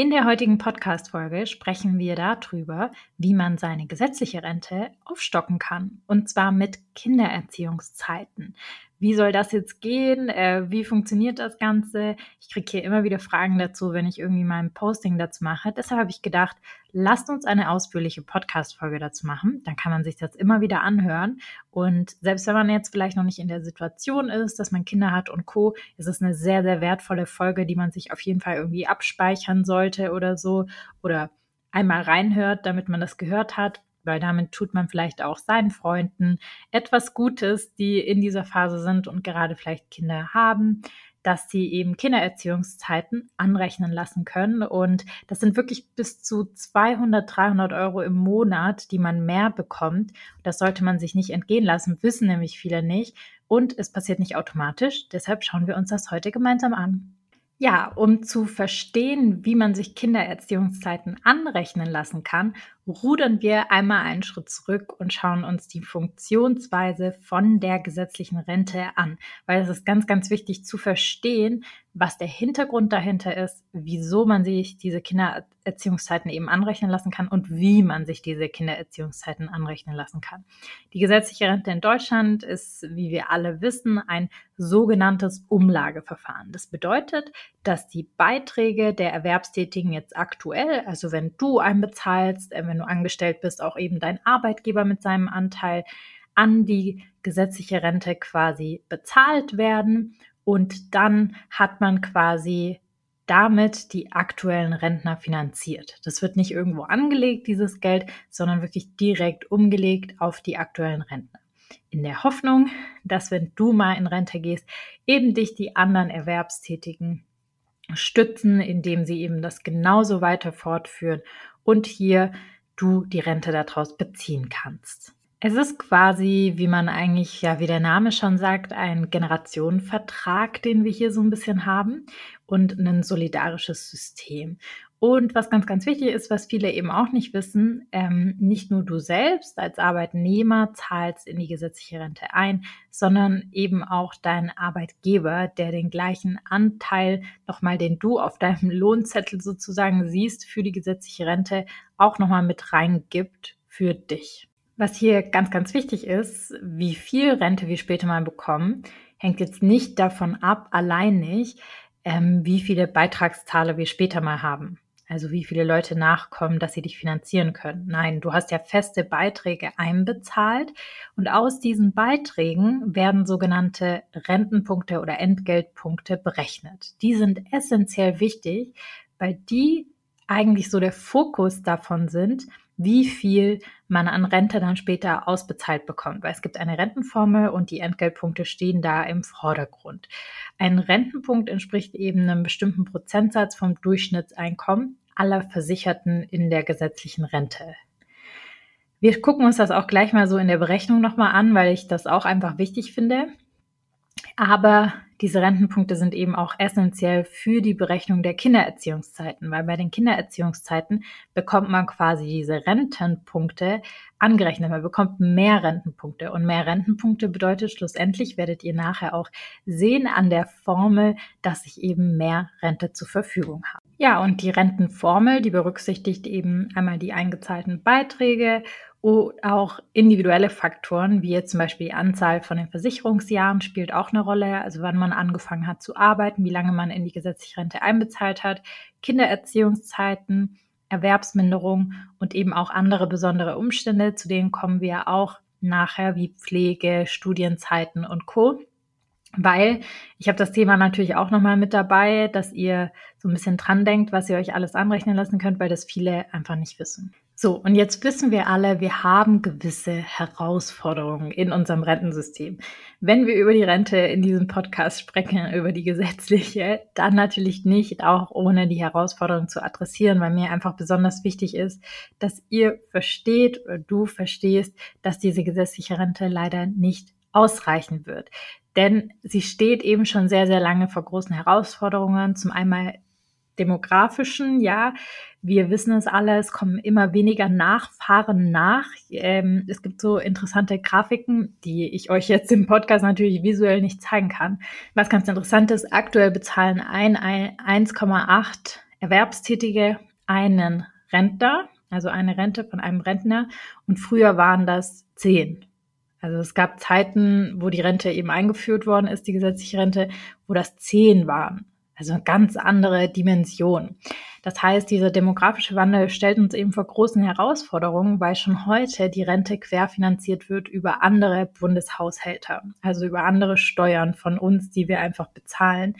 In der heutigen Podcast-Folge sprechen wir darüber, wie man seine gesetzliche Rente aufstocken kann. Und zwar mit Kindererziehungszeiten. Wie soll das jetzt gehen? Äh, wie funktioniert das Ganze? Ich kriege hier immer wieder Fragen dazu, wenn ich irgendwie mein Posting dazu mache. Deshalb habe ich gedacht, lasst uns eine ausführliche Podcast-Folge dazu machen. Dann kann man sich das immer wieder anhören. Und selbst wenn man jetzt vielleicht noch nicht in der Situation ist, dass man Kinder hat und Co., ist es eine sehr, sehr wertvolle Folge, die man sich auf jeden Fall irgendwie abspeichern sollte oder so. Oder einmal reinhört, damit man das gehört hat weil damit tut man vielleicht auch seinen Freunden etwas Gutes, die in dieser Phase sind und gerade vielleicht Kinder haben, dass sie eben Kindererziehungszeiten anrechnen lassen können. Und das sind wirklich bis zu 200, 300 Euro im Monat, die man mehr bekommt. Das sollte man sich nicht entgehen lassen, wissen nämlich viele nicht. Und es passiert nicht automatisch. Deshalb schauen wir uns das heute gemeinsam an. Ja, um zu verstehen, wie man sich Kindererziehungszeiten anrechnen lassen kann, rudern wir einmal einen Schritt zurück und schauen uns die Funktionsweise von der gesetzlichen Rente an, weil es ist ganz, ganz wichtig zu verstehen, was der Hintergrund dahinter ist, wieso man sich diese Kindererziehungszeiten eben anrechnen lassen kann und wie man sich diese Kindererziehungszeiten anrechnen lassen kann. Die gesetzliche Rente in Deutschland ist, wie wir alle wissen, ein sogenanntes Umlageverfahren. Das bedeutet, dass die Beiträge der Erwerbstätigen jetzt aktuell, also wenn du einbezahlst, äh, wenn du angestellt bist, auch eben dein Arbeitgeber mit seinem Anteil an die gesetzliche Rente quasi bezahlt werden und dann hat man quasi damit die aktuellen Rentner finanziert. Das wird nicht irgendwo angelegt, dieses Geld, sondern wirklich direkt umgelegt auf die aktuellen Rentner. In der Hoffnung, dass wenn du mal in Rente gehst, eben dich die anderen Erwerbstätigen stützen, indem sie eben das genauso weiter fortführen und hier du die Rente daraus beziehen kannst. Es ist quasi, wie man eigentlich, ja, wie der Name schon sagt, ein Generationenvertrag, den wir hier so ein bisschen haben und ein solidarisches System. Und was ganz, ganz wichtig ist, was viele eben auch nicht wissen, ähm, nicht nur du selbst als Arbeitnehmer zahlst in die gesetzliche Rente ein, sondern eben auch dein Arbeitgeber, der den gleichen Anteil nochmal, den du auf deinem Lohnzettel sozusagen siehst für die gesetzliche Rente, auch nochmal mit reingibt für dich. Was hier ganz, ganz wichtig ist, wie viel Rente wir später mal bekommen, hängt jetzt nicht davon ab, allein nicht, ähm, wie viele Beitragszahler wir später mal haben. Also wie viele Leute nachkommen, dass sie dich finanzieren können. Nein, du hast ja feste Beiträge einbezahlt und aus diesen Beiträgen werden sogenannte Rentenpunkte oder Entgeltpunkte berechnet. Die sind essentiell wichtig, weil die eigentlich so der Fokus davon sind, wie viel man an Rente dann später ausbezahlt bekommt, weil es gibt eine Rentenformel und die Entgeltpunkte stehen da im Vordergrund. Ein Rentenpunkt entspricht eben einem bestimmten Prozentsatz vom Durchschnittseinkommen aller Versicherten in der gesetzlichen Rente. Wir gucken uns das auch gleich mal so in der Berechnung nochmal an, weil ich das auch einfach wichtig finde. Aber diese Rentenpunkte sind eben auch essentiell für die Berechnung der Kindererziehungszeiten, weil bei den Kindererziehungszeiten bekommt man quasi diese Rentenpunkte angerechnet. Man bekommt mehr Rentenpunkte und mehr Rentenpunkte bedeutet schlussendlich, werdet ihr nachher auch sehen an der Formel, dass ich eben mehr Rente zur Verfügung habe. Ja, und die Rentenformel, die berücksichtigt eben einmal die eingezahlten Beiträge und auch individuelle Faktoren, wie jetzt zum Beispiel die Anzahl von den Versicherungsjahren spielt auch eine Rolle, also wann man angefangen hat zu arbeiten, wie lange man in die gesetzliche Rente einbezahlt hat, Kindererziehungszeiten, Erwerbsminderung und eben auch andere besondere Umstände, zu denen kommen wir auch nachher, wie Pflege, Studienzeiten und Co. Weil ich habe das Thema natürlich auch nochmal mit dabei, dass ihr so ein bisschen dran denkt, was ihr euch alles anrechnen lassen könnt, weil das viele einfach nicht wissen. So, und jetzt wissen wir alle, wir haben gewisse Herausforderungen in unserem Rentensystem. Wenn wir über die Rente in diesem Podcast sprechen, über die gesetzliche, dann natürlich nicht auch ohne die Herausforderungen zu adressieren, weil mir einfach besonders wichtig ist, dass ihr versteht oder du verstehst, dass diese gesetzliche Rente leider nicht ausreichen wird. Denn sie steht eben schon sehr, sehr lange vor großen Herausforderungen. Zum einen demografischen, ja, wir wissen es alle, es kommen immer weniger Nachfahren nach. Ähm, es gibt so interessante Grafiken, die ich euch jetzt im Podcast natürlich visuell nicht zeigen kann. Was ganz interessant ist, aktuell bezahlen ein, ein 1,8 Erwerbstätige einen Rentner, also eine Rente von einem Rentner. Und früher waren das zehn. Also es gab Zeiten, wo die Rente eben eingeführt worden ist, die gesetzliche Rente, wo das zehn waren. Also eine ganz andere Dimension. Das heißt, dieser demografische Wandel stellt uns eben vor großen Herausforderungen, weil schon heute die Rente querfinanziert wird über andere Bundeshaushälter, also über andere Steuern von uns, die wir einfach bezahlen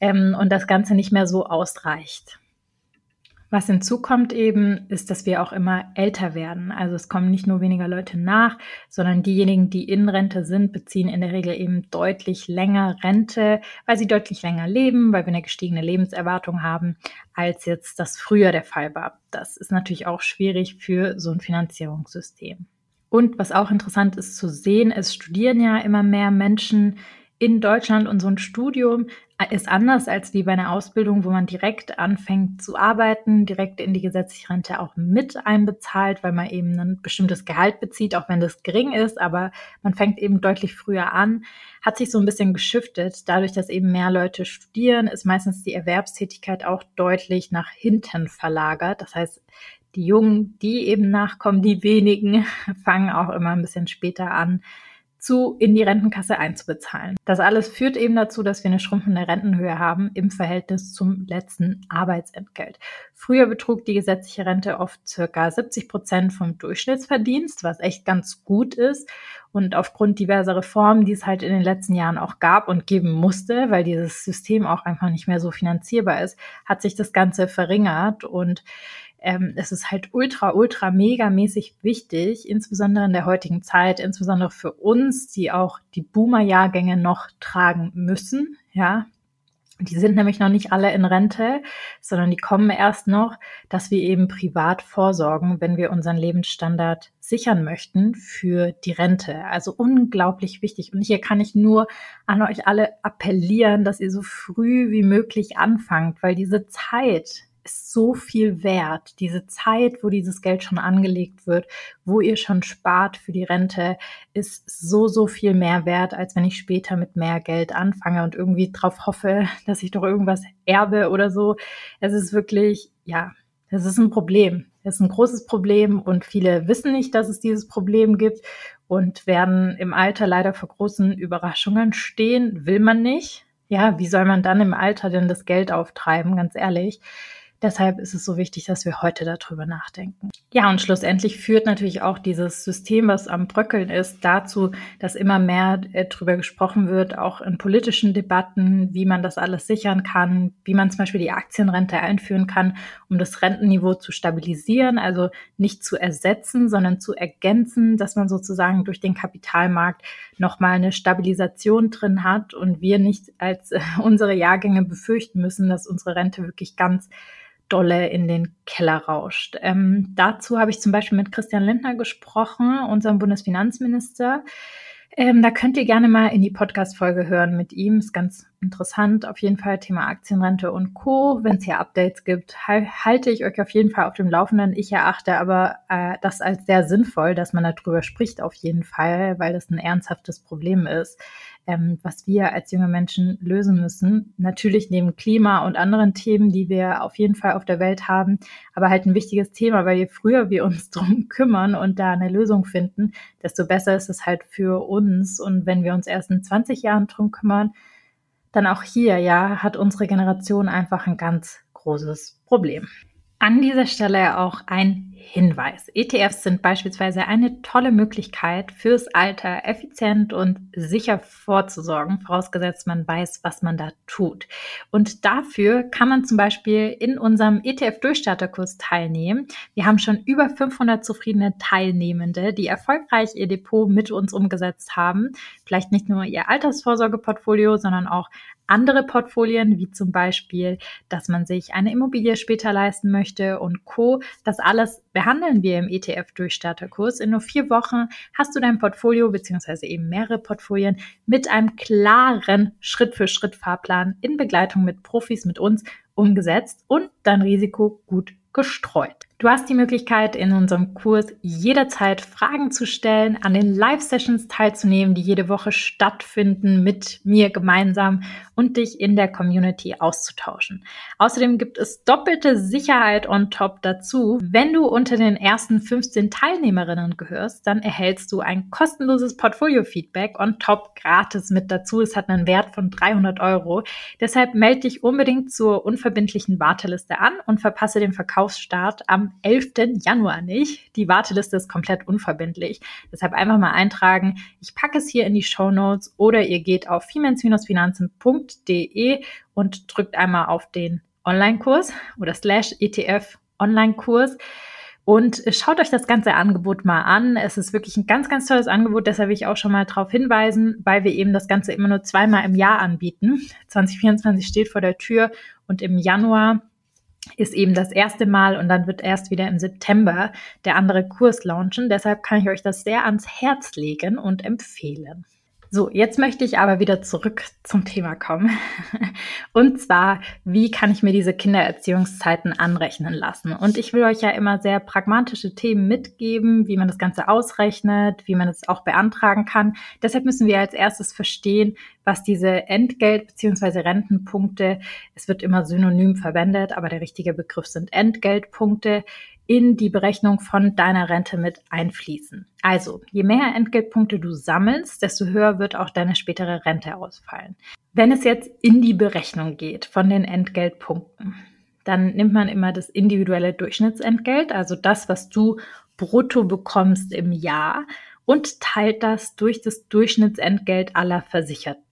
ähm, und das Ganze nicht mehr so ausreicht. Was hinzukommt eben, ist, dass wir auch immer älter werden. Also es kommen nicht nur weniger Leute nach, sondern diejenigen, die in Rente sind, beziehen in der Regel eben deutlich länger Rente, weil sie deutlich länger leben, weil wir eine gestiegene Lebenserwartung haben, als jetzt das früher der Fall war. Das ist natürlich auch schwierig für so ein Finanzierungssystem. Und was auch interessant ist zu sehen, es studieren ja immer mehr Menschen in Deutschland und so ein Studium ist anders als wie bei einer Ausbildung, wo man direkt anfängt zu arbeiten, direkt in die gesetzliche Rente auch mit einbezahlt, weil man eben ein bestimmtes Gehalt bezieht, auch wenn das gering ist, aber man fängt eben deutlich früher an, hat sich so ein bisschen geschiftet. Dadurch, dass eben mehr Leute studieren, ist meistens die Erwerbstätigkeit auch deutlich nach hinten verlagert. Das heißt, die Jungen, die eben nachkommen, die wenigen, fangen auch immer ein bisschen später an, zu in die Rentenkasse einzubezahlen. Das alles führt eben dazu, dass wir eine schrumpfende Rentenhöhe haben im Verhältnis zum letzten Arbeitsentgelt. Früher betrug die gesetzliche Rente oft circa 70 Prozent vom Durchschnittsverdienst, was echt ganz gut ist. Und aufgrund diverser Reformen, die es halt in den letzten Jahren auch gab und geben musste, weil dieses System auch einfach nicht mehr so finanzierbar ist, hat sich das Ganze verringert und ähm, es ist halt ultra, ultra, mega mäßig wichtig, insbesondere in der heutigen Zeit, insbesondere für uns, die auch die Boomer-Jahrgänge noch tragen müssen, ja. Die sind nämlich noch nicht alle in Rente, sondern die kommen erst noch, dass wir eben privat vorsorgen, wenn wir unseren Lebensstandard sichern möchten für die Rente. Also unglaublich wichtig. Und hier kann ich nur an euch alle appellieren, dass ihr so früh wie möglich anfangt, weil diese Zeit, ist so viel wert. Diese Zeit, wo dieses Geld schon angelegt wird, wo ihr schon spart für die Rente, ist so, so viel mehr wert, als wenn ich später mit mehr Geld anfange und irgendwie drauf hoffe, dass ich doch irgendwas erbe oder so. Es ist wirklich, ja, es ist ein Problem. Es ist ein großes Problem und viele wissen nicht, dass es dieses Problem gibt und werden im Alter leider vor großen Überraschungen stehen. Will man nicht. Ja, wie soll man dann im Alter denn das Geld auftreiben, ganz ehrlich? Deshalb ist es so wichtig, dass wir heute darüber nachdenken. Ja, und schlussendlich führt natürlich auch dieses System, was am Bröckeln ist, dazu, dass immer mehr äh, darüber gesprochen wird, auch in politischen Debatten, wie man das alles sichern kann, wie man zum Beispiel die Aktienrente einführen kann, um das Rentenniveau zu stabilisieren, also nicht zu ersetzen, sondern zu ergänzen, dass man sozusagen durch den Kapitalmarkt nochmal eine Stabilisation drin hat und wir nicht als äh, unsere Jahrgänge befürchten müssen, dass unsere Rente wirklich ganz dolle in den Keller rauscht. Ähm, dazu habe ich zum Beispiel mit Christian Lindner gesprochen, unserem Bundesfinanzminister. Ähm, da könnt ihr gerne mal in die Podcast-Folge hören mit ihm. Ist ganz interessant. Auf jeden Fall Thema Aktienrente und Co. Wenn es hier Updates gibt, halte ich euch auf jeden Fall auf dem Laufenden. Ich erachte aber äh, das als sehr sinnvoll, dass man darüber spricht, auf jeden Fall, weil das ein ernsthaftes Problem ist ähm, was wir als junge Menschen lösen müssen. Natürlich neben Klima und anderen Themen, die wir auf jeden Fall auf der Welt haben, aber halt ein wichtiges Thema, weil je früher wir uns drum kümmern und da eine Lösung finden, desto besser ist es halt für uns. Und wenn wir uns erst in 20 Jahren drum kümmern, dann auch hier, ja, hat unsere Generation einfach ein ganz großes Problem. An dieser Stelle auch ein Hinweis. ETFs sind beispielsweise eine tolle Möglichkeit fürs Alter effizient und sicher vorzusorgen, vorausgesetzt man weiß, was man da tut. Und dafür kann man zum Beispiel in unserem ETF-Durchstarterkurs teilnehmen. Wir haben schon über 500 zufriedene Teilnehmende, die erfolgreich ihr Depot mit uns umgesetzt haben. Vielleicht nicht nur ihr Altersvorsorgeportfolio, sondern auch andere Portfolien, wie zum Beispiel, dass man sich eine Immobilie später leisten möchte und Co. Das alles behandeln wir im ETF-Durchstarterkurs. In nur vier Wochen hast du dein Portfolio beziehungsweise eben mehrere Portfolien mit einem klaren Schritt-für-Schritt-Fahrplan in Begleitung mit Profis mit uns umgesetzt und dein Risiko gut gestreut. Du hast die Möglichkeit, in unserem Kurs jederzeit Fragen zu stellen, an den Live-Sessions teilzunehmen, die jede Woche stattfinden, mit mir gemeinsam und dich in der Community auszutauschen. Außerdem gibt es doppelte Sicherheit on top dazu. Wenn du unter den ersten 15 Teilnehmerinnen gehörst, dann erhältst du ein kostenloses Portfolio-Feedback on top gratis mit dazu. Es hat einen Wert von 300 Euro. Deshalb melde dich unbedingt zur unverbindlichen Warteliste an und verpasse den Verkaufsstart am 11. Januar nicht. Die Warteliste ist komplett unverbindlich. Deshalb einfach mal eintragen. Ich packe es hier in die Show Notes oder ihr geht auf finanzfinanzen.de und drückt einmal auf den Online-Kurs oder slash ETF Online-Kurs. Und schaut euch das ganze Angebot mal an. Es ist wirklich ein ganz, ganz tolles Angebot. Deshalb will ich auch schon mal darauf hinweisen, weil wir eben das Ganze immer nur zweimal im Jahr anbieten. 2024 steht vor der Tür und im Januar ist eben das erste Mal und dann wird erst wieder im September der andere Kurs launchen. Deshalb kann ich euch das sehr ans Herz legen und empfehlen. So, jetzt möchte ich aber wieder zurück zum Thema kommen. Und zwar, wie kann ich mir diese Kindererziehungszeiten anrechnen lassen? Und ich will euch ja immer sehr pragmatische Themen mitgeben, wie man das Ganze ausrechnet, wie man es auch beantragen kann. Deshalb müssen wir als erstes verstehen, was diese Entgelt- bzw. Rentenpunkte, es wird immer synonym verwendet, aber der richtige Begriff sind Entgeltpunkte, in die Berechnung von deiner Rente mit einfließen. Also, je mehr Entgeltpunkte du sammelst, desto höher wird auch deine spätere Rente ausfallen. Wenn es jetzt in die Berechnung geht von den Entgeltpunkten, dann nimmt man immer das individuelle Durchschnittsentgelt, also das, was du brutto bekommst im Jahr und teilt das durch das Durchschnittsentgelt aller Versicherten.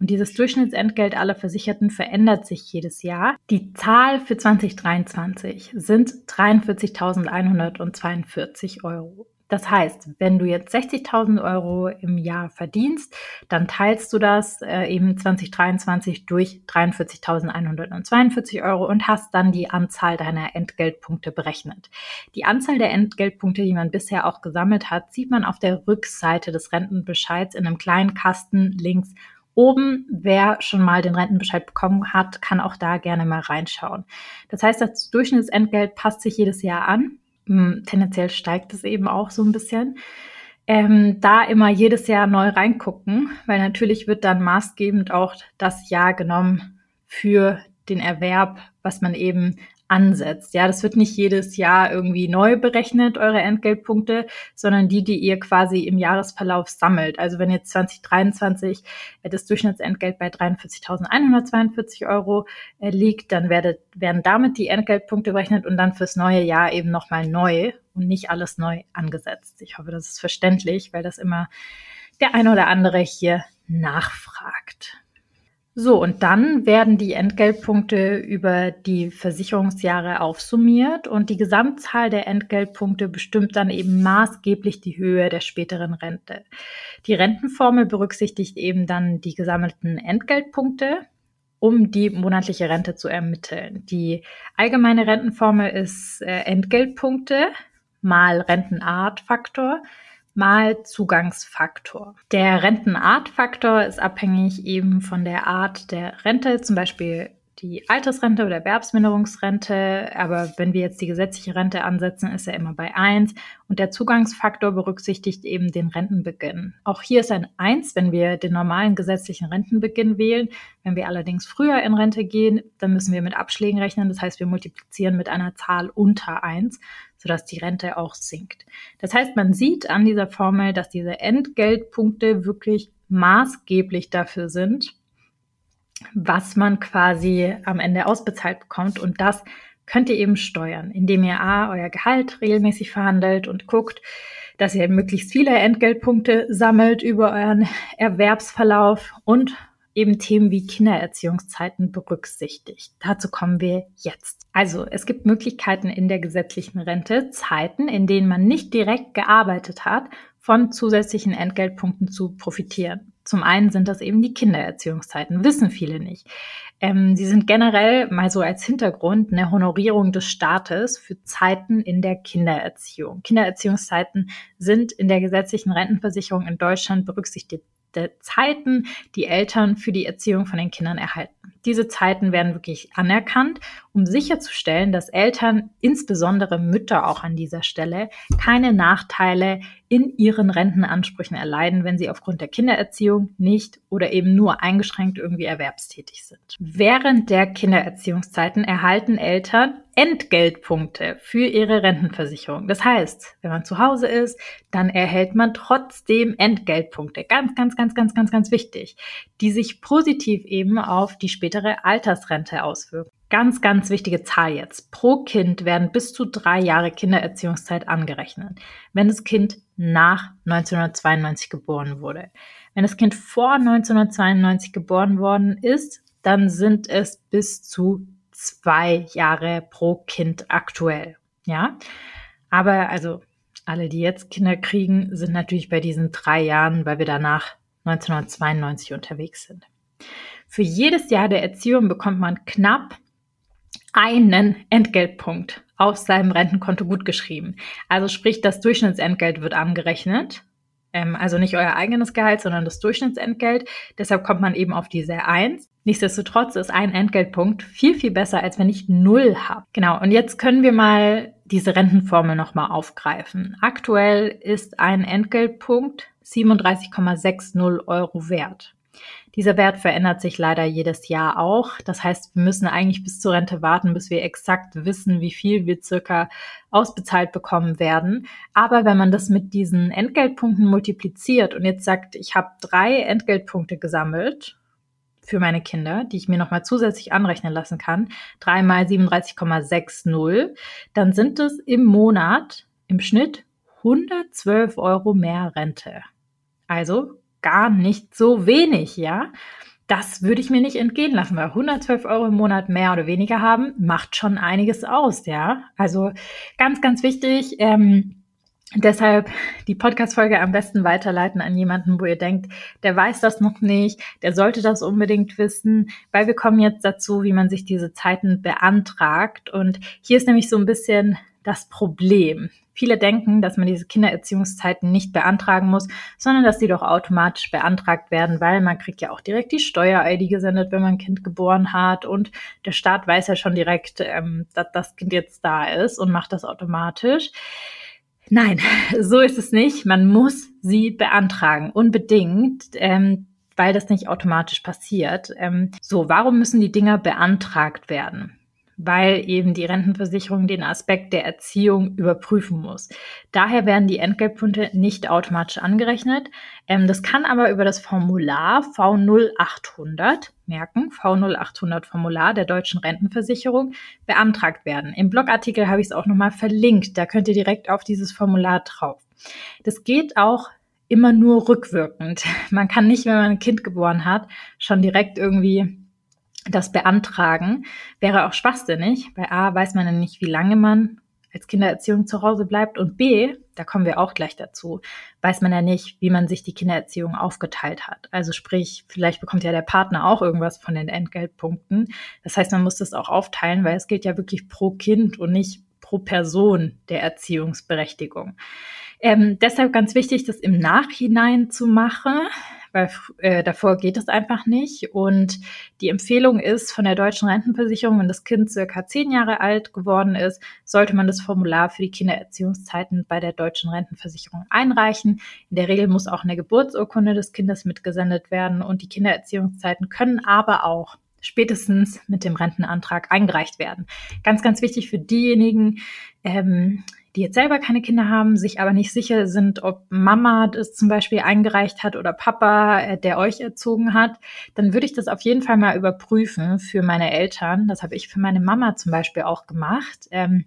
Und dieses Durchschnittsentgelt aller Versicherten verändert sich jedes Jahr. Die Zahl für 2023 sind 43.142 Euro. Das heißt, wenn du jetzt 60.000 Euro im Jahr verdienst, dann teilst du das äh, eben 2023 durch 43.142 Euro und hast dann die Anzahl deiner Entgeltpunkte berechnet. Die Anzahl der Entgeltpunkte, die man bisher auch gesammelt hat, sieht man auf der Rückseite des Rentenbescheids in einem kleinen Kasten links oben. Wer schon mal den Rentenbescheid bekommen hat, kann auch da gerne mal reinschauen. Das heißt, das Durchschnittsentgelt passt sich jedes Jahr an. Hm, tendenziell steigt es eben auch so ein bisschen. Ähm, da immer jedes Jahr neu reingucken, weil natürlich wird dann maßgebend auch das Jahr genommen für den Erwerb, was man eben ansetzt. Ja, das wird nicht jedes Jahr irgendwie neu berechnet, eure Entgeltpunkte, sondern die, die ihr quasi im Jahresverlauf sammelt. Also wenn jetzt 2023 das Durchschnittsentgelt bei 43.142 Euro äh, liegt, dann werdet, werden damit die Entgeltpunkte berechnet und dann fürs neue Jahr eben nochmal neu und nicht alles neu angesetzt. Ich hoffe, das ist verständlich, weil das immer der eine oder andere hier nachfragt. So, und dann werden die Entgeltpunkte über die Versicherungsjahre aufsummiert und die Gesamtzahl der Entgeltpunkte bestimmt dann eben maßgeblich die Höhe der späteren Rente. Die Rentenformel berücksichtigt eben dann die gesammelten Entgeltpunkte, um die monatliche Rente zu ermitteln. Die allgemeine Rentenformel ist äh, Entgeltpunkte mal Rentenartfaktor mal Zugangsfaktor. Der Rentenartfaktor ist abhängig eben von der Art der Rente, zum Beispiel die Altersrente oder Erwerbsminderungsrente. Aber wenn wir jetzt die gesetzliche Rente ansetzen, ist er immer bei 1. Und der Zugangsfaktor berücksichtigt eben den Rentenbeginn. Auch hier ist ein 1, wenn wir den normalen gesetzlichen Rentenbeginn wählen. Wenn wir allerdings früher in Rente gehen, dann müssen wir mit Abschlägen rechnen. Das heißt, wir multiplizieren mit einer Zahl unter 1, sodass die Rente auch sinkt. Das heißt, man sieht an dieser Formel, dass diese Entgeltpunkte wirklich maßgeblich dafür sind, was man quasi am Ende ausbezahlt bekommt und das könnt ihr eben steuern, indem ihr A, euer Gehalt regelmäßig verhandelt und guckt, dass ihr möglichst viele Entgeltpunkte sammelt über euren Erwerbsverlauf und eben Themen wie Kindererziehungszeiten berücksichtigt. Dazu kommen wir jetzt. Also, es gibt Möglichkeiten in der gesetzlichen Rente, Zeiten, in denen man nicht direkt gearbeitet hat, von zusätzlichen Entgeltpunkten zu profitieren. Zum einen sind das eben die Kindererziehungszeiten, wissen viele nicht. Ähm, sie sind generell mal so als Hintergrund eine Honorierung des Staates für Zeiten in der Kindererziehung. Kindererziehungszeiten sind in der gesetzlichen Rentenversicherung in Deutschland berücksichtigt Zeiten, die Eltern für die Erziehung von den Kindern erhalten. Diese Zeiten werden wirklich anerkannt, um sicherzustellen, dass Eltern, insbesondere Mütter auch an dieser Stelle, keine Nachteile in ihren Rentenansprüchen erleiden, wenn sie aufgrund der Kindererziehung nicht oder eben nur eingeschränkt irgendwie erwerbstätig sind. Während der Kindererziehungszeiten erhalten Eltern Entgeltpunkte für ihre Rentenversicherung. Das heißt, wenn man zu Hause ist, dann erhält man trotzdem Entgeltpunkte. Ganz, ganz, ganz, ganz, ganz, ganz wichtig, die sich positiv eben auf die spätere Altersrente auswirken. Ganz, ganz wichtige Zahl jetzt. Pro Kind werden bis zu drei Jahre Kindererziehungszeit angerechnet, wenn das Kind nach 1992 geboren wurde. Wenn das Kind vor 1992 geboren worden ist, dann sind es bis zu zwei Jahre pro Kind aktuell. Ja, aber also alle, die jetzt Kinder kriegen, sind natürlich bei diesen drei Jahren, weil wir danach 1992 unterwegs sind. Für jedes Jahr der Erziehung bekommt man knapp einen Entgeltpunkt auf seinem Rentenkonto gutgeschrieben. Also sprich, das Durchschnittsentgelt wird angerechnet. Ähm, also nicht euer eigenes Gehalt, sondern das Durchschnittsentgelt. Deshalb kommt man eben auf diese Eins. Nichtsdestotrotz ist ein Entgeltpunkt viel, viel besser, als wenn ich null habe. Genau. Und jetzt können wir mal diese Rentenformel nochmal aufgreifen. Aktuell ist ein Entgeltpunkt 37,60 Euro wert. Dieser Wert verändert sich leider jedes Jahr auch. Das heißt, wir müssen eigentlich bis zur Rente warten, bis wir exakt wissen, wie viel wir circa ausbezahlt bekommen werden. Aber wenn man das mit diesen Entgeltpunkten multipliziert und jetzt sagt, ich habe drei Entgeltpunkte gesammelt für meine Kinder, die ich mir nochmal zusätzlich anrechnen lassen kann, drei mal 37,60, dann sind es im Monat im Schnitt 112 Euro mehr Rente. Also gar nicht so wenig, ja. Das würde ich mir nicht entgehen lassen, weil 112 Euro im Monat mehr oder weniger haben, macht schon einiges aus, ja. Also ganz, ganz wichtig. Ähm, Deshalb die Podcast-Folge am besten weiterleiten an jemanden, wo ihr denkt, der weiß das noch nicht, der sollte das unbedingt wissen, weil wir kommen jetzt dazu, wie man sich diese Zeiten beantragt. Und hier ist nämlich so ein bisschen das Problem. Viele denken, dass man diese Kindererziehungszeiten nicht beantragen muss, sondern dass sie doch automatisch beantragt werden, weil man kriegt ja auch direkt die Steuer-ID gesendet, wenn man ein Kind geboren hat und der Staat weiß ja schon direkt, ähm, dass das Kind jetzt da ist und macht das automatisch. Nein, so ist es nicht. Man muss sie beantragen, unbedingt. Ähm, weil das nicht automatisch passiert. Ähm, so, warum müssen die Dinger beantragt werden? Weil eben die Rentenversicherung den Aspekt der Erziehung überprüfen muss. Daher werden die Entgeltpunkte nicht automatisch angerechnet. Ähm, das kann aber über das Formular V0800, merken, V0800 Formular der deutschen Rentenversicherung beantragt werden. Im Blogartikel habe ich es auch nochmal verlinkt. Da könnt ihr direkt auf dieses Formular drauf. Das geht auch immer nur rückwirkend. Man kann nicht, wenn man ein Kind geboren hat, schon direkt irgendwie das beantragen, wäre auch schwachsinnig, weil A, weiß man ja nicht, wie lange man als Kindererziehung zu Hause bleibt und B, da kommen wir auch gleich dazu, weiß man ja nicht, wie man sich die Kindererziehung aufgeteilt hat. Also sprich, vielleicht bekommt ja der Partner auch irgendwas von den Entgeltpunkten. Das heißt, man muss das auch aufteilen, weil es gilt ja wirklich pro Kind und nicht pro Person der Erziehungsberechtigung. Ähm, deshalb ganz wichtig, das im Nachhinein zu machen, weil äh, davor geht es einfach nicht. Und die Empfehlung ist von der deutschen Rentenversicherung, wenn das Kind circa zehn Jahre alt geworden ist, sollte man das Formular für die Kindererziehungszeiten bei der deutschen Rentenversicherung einreichen. In der Regel muss auch eine Geburtsurkunde des Kindes mitgesendet werden und die Kindererziehungszeiten können aber auch spätestens mit dem Rentenantrag eingereicht werden. Ganz, ganz wichtig für diejenigen, ähm, die jetzt selber keine Kinder haben, sich aber nicht sicher sind, ob Mama das zum Beispiel eingereicht hat oder Papa, äh, der euch erzogen hat, dann würde ich das auf jeden Fall mal überprüfen für meine Eltern. Das habe ich für meine Mama zum Beispiel auch gemacht. Ähm,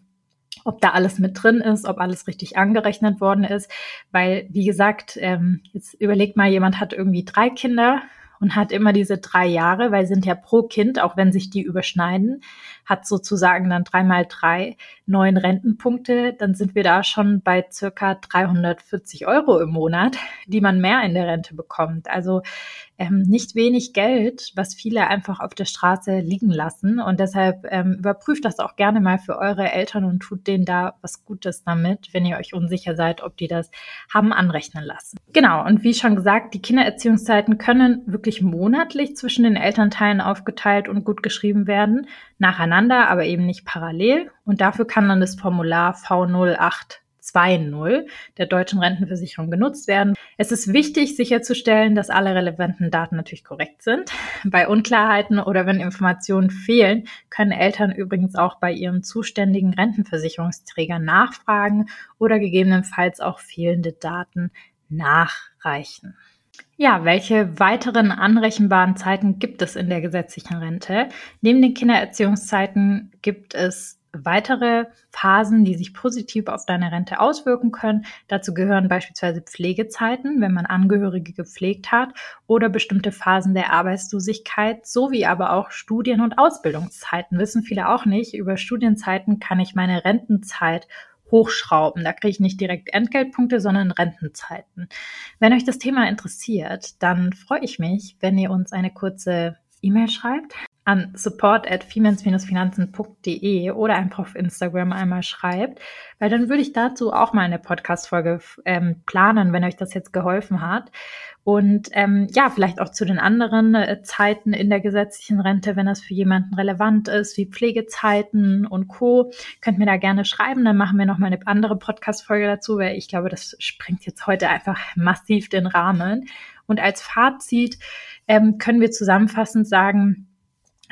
ob da alles mit drin ist, ob alles richtig angerechnet worden ist. Weil, wie gesagt, ähm, jetzt überlegt mal, jemand hat irgendwie drei Kinder und hat immer diese drei Jahre, weil sind ja pro Kind, auch wenn sich die überschneiden, hat sozusagen dann dreimal drei neun Rentenpunkte, dann sind wir da schon bei circa 340 Euro im Monat, die man mehr in der Rente bekommt. Also ähm, nicht wenig Geld, was viele einfach auf der Straße liegen lassen. Und deshalb ähm, überprüft das auch gerne mal für eure Eltern und tut denen da was Gutes damit, wenn ihr euch unsicher seid, ob die das haben anrechnen lassen. Genau, und wie schon gesagt, die Kindererziehungszeiten können wirklich monatlich zwischen den Elternteilen aufgeteilt und gut geschrieben werden, nacheinander, aber eben nicht parallel. Und dafür kann dann das Formular V08 2.0 der deutschen Rentenversicherung genutzt werden. Es ist wichtig sicherzustellen, dass alle relevanten Daten natürlich korrekt sind. Bei Unklarheiten oder wenn Informationen fehlen, können Eltern übrigens auch bei ihrem zuständigen Rentenversicherungsträger nachfragen oder gegebenenfalls auch fehlende Daten nachreichen. Ja, welche weiteren anrechenbaren Zeiten gibt es in der gesetzlichen Rente? Neben den Kindererziehungszeiten gibt es weitere Phasen, die sich positiv auf deine Rente auswirken können. Dazu gehören beispielsweise Pflegezeiten, wenn man Angehörige gepflegt hat, oder bestimmte Phasen der Arbeitslosigkeit, sowie aber auch Studien- und Ausbildungszeiten. Wissen viele auch nicht. Über Studienzeiten kann ich meine Rentenzeit hochschrauben. Da kriege ich nicht direkt Entgeltpunkte, sondern Rentenzeiten. Wenn euch das Thema interessiert, dann freue ich mich, wenn ihr uns eine kurze E-Mail schreibt an support at finanzende oder einfach auf Instagram einmal schreibt, weil dann würde ich dazu auch mal eine Podcast-Folge ähm, planen, wenn euch das jetzt geholfen hat. Und ähm, ja, vielleicht auch zu den anderen äh, Zeiten in der gesetzlichen Rente, wenn das für jemanden relevant ist, wie Pflegezeiten und Co. Könnt mir da gerne schreiben, dann machen wir noch mal eine andere Podcast-Folge dazu, weil ich glaube, das sprengt jetzt heute einfach massiv den Rahmen. Und als Fazit ähm, können wir zusammenfassend sagen,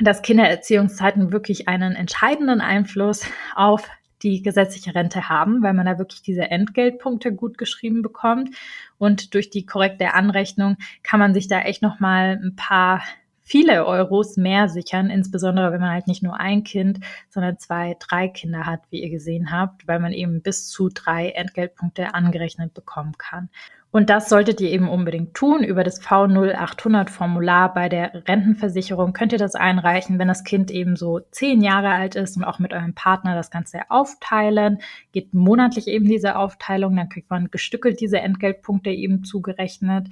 dass Kindererziehungszeiten wirklich einen entscheidenden Einfluss auf die gesetzliche Rente haben, weil man da wirklich diese Entgeltpunkte gut geschrieben bekommt. Und durch die korrekte Anrechnung kann man sich da echt nochmal ein paar viele Euros mehr sichern, insbesondere wenn man halt nicht nur ein Kind, sondern zwei, drei Kinder hat, wie ihr gesehen habt, weil man eben bis zu drei Entgeltpunkte angerechnet bekommen kann. Und das solltet ihr eben unbedingt tun. Über das V0800 Formular bei der Rentenversicherung könnt ihr das einreichen, wenn das Kind eben so zehn Jahre alt ist und auch mit eurem Partner das Ganze aufteilen. Geht monatlich eben diese Aufteilung, dann kriegt man gestückelt diese Entgeltpunkte eben zugerechnet.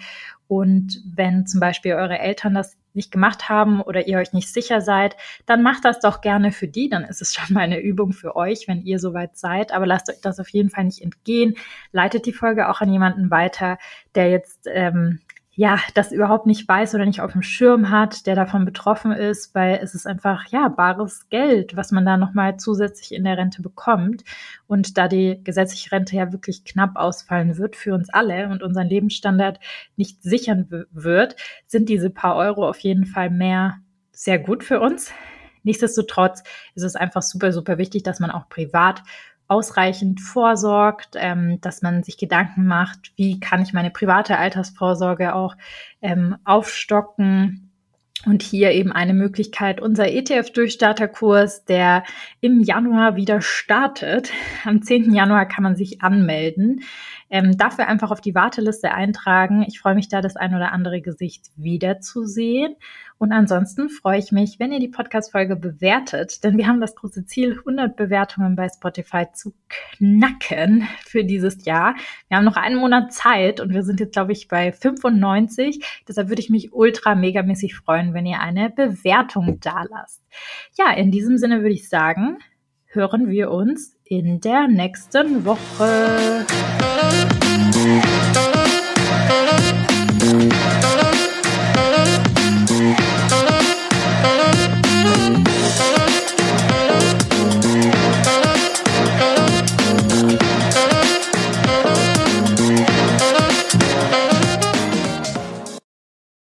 Und wenn zum Beispiel eure Eltern das nicht gemacht haben oder ihr euch nicht sicher seid, dann macht das doch gerne für die. Dann ist es schon mal eine Übung für euch, wenn ihr soweit seid. Aber lasst euch das auf jeden Fall nicht entgehen. Leitet die Folge auch an jemanden weiter, der jetzt ähm, ja, das überhaupt nicht weiß oder nicht auf dem Schirm hat, der davon betroffen ist, weil es ist einfach, ja, bares Geld, was man da nochmal zusätzlich in der Rente bekommt. Und da die gesetzliche Rente ja wirklich knapp ausfallen wird für uns alle und unseren Lebensstandard nicht sichern wird, sind diese paar Euro auf jeden Fall mehr sehr gut für uns. Nichtsdestotrotz ist es einfach super, super wichtig, dass man auch privat ausreichend vorsorgt, ähm, dass man sich Gedanken macht, wie kann ich meine private Altersvorsorge auch ähm, aufstocken. Und hier eben eine Möglichkeit, unser ETF-Durchstarterkurs, der im Januar wieder startet. Am 10. Januar kann man sich anmelden. Ähm, dafür einfach auf die Warteliste eintragen. Ich freue mich da, das ein oder andere Gesicht wiederzusehen. Und ansonsten freue ich mich, wenn ihr die Podcast-Folge bewertet, denn wir haben das große Ziel, 100 Bewertungen bei Spotify zu knacken für dieses Jahr. Wir haben noch einen Monat Zeit und wir sind jetzt, glaube ich, bei 95. Deshalb würde ich mich ultra megamäßig freuen, wenn ihr eine Bewertung da lasst. Ja, in diesem Sinne würde ich sagen, hören wir uns in der nächsten Woche. Thank you.